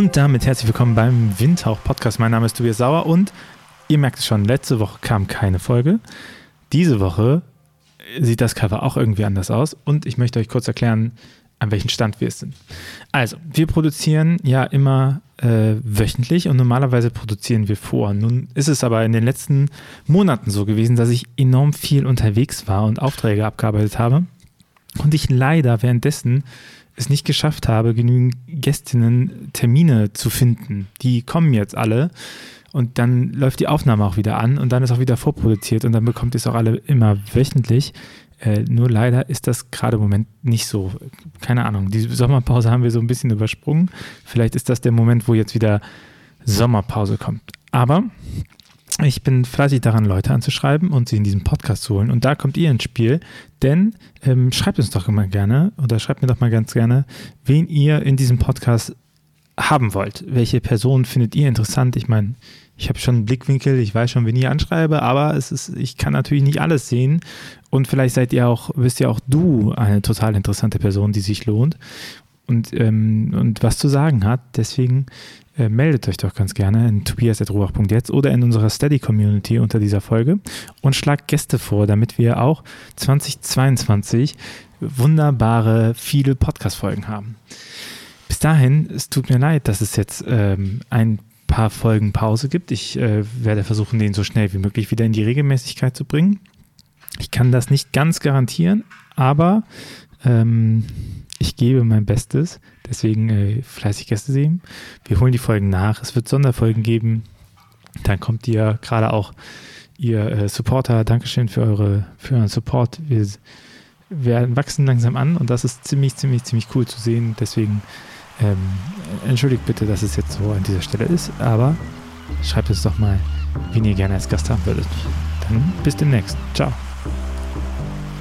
Und damit herzlich willkommen beim Windhauch Podcast. Mein Name ist Tobias Sauer und ihr merkt es schon, letzte Woche kam keine Folge. Diese Woche sieht das Cover auch irgendwie anders aus und ich möchte euch kurz erklären, an welchem Stand wir sind. Also, wir produzieren ja immer äh, wöchentlich und normalerweise produzieren wir vor. Nun ist es aber in den letzten Monaten so gewesen, dass ich enorm viel unterwegs war und Aufträge abgearbeitet habe und ich leider währenddessen es nicht geschafft habe, genügend Gästinnen Termine zu finden. Die kommen jetzt alle und dann läuft die Aufnahme auch wieder an und dann ist auch wieder vorproduziert und dann bekommt ihr es auch alle immer wöchentlich. Äh, nur leider ist das gerade im Moment nicht so. Keine Ahnung. Die Sommerpause haben wir so ein bisschen übersprungen. Vielleicht ist das der Moment, wo jetzt wieder Sommerpause kommt. Aber ich bin fleißig daran, Leute anzuschreiben und sie in diesen Podcast zu holen. Und da kommt ihr ins Spiel, denn ähm, schreibt uns doch immer gerne oder schreibt mir doch mal ganz gerne, wen ihr in diesem Podcast haben wollt. Welche Person findet ihr interessant? Ich meine, ich habe schon einen Blickwinkel, ich weiß schon, wen ich anschreibe, aber es ist, ich kann natürlich nicht alles sehen. Und vielleicht seid ihr auch, wisst ihr auch du eine total interessante Person, die sich lohnt und, ähm, und was zu sagen hat. Deswegen äh, meldet euch doch ganz gerne in tobias.ruach.jetzt oder in unserer Steady-Community unter dieser Folge und schlagt Gäste vor, damit wir auch 2022 wunderbare, viele Podcast-Folgen haben. Bis dahin, es tut mir leid, dass es jetzt ähm, ein paar Folgen Pause gibt. Ich äh, werde versuchen, den so schnell wie möglich wieder in die Regelmäßigkeit zu bringen. Ich kann das nicht ganz garantieren, aber ähm, gebe mein Bestes. Deswegen äh, fleißig Gäste sehen. Wir holen die Folgen nach. Es wird Sonderfolgen geben. Dann kommt ihr gerade auch ihr äh, Supporter. Dankeschön für, eure, für euren Support. Wir, wir wachsen langsam an und das ist ziemlich, ziemlich, ziemlich cool zu sehen. Deswegen ähm, entschuldigt bitte, dass es jetzt so an dieser Stelle ist, aber schreibt es doch mal, wen ihr gerne als Gast haben würdet. Dann bis demnächst. Ciao.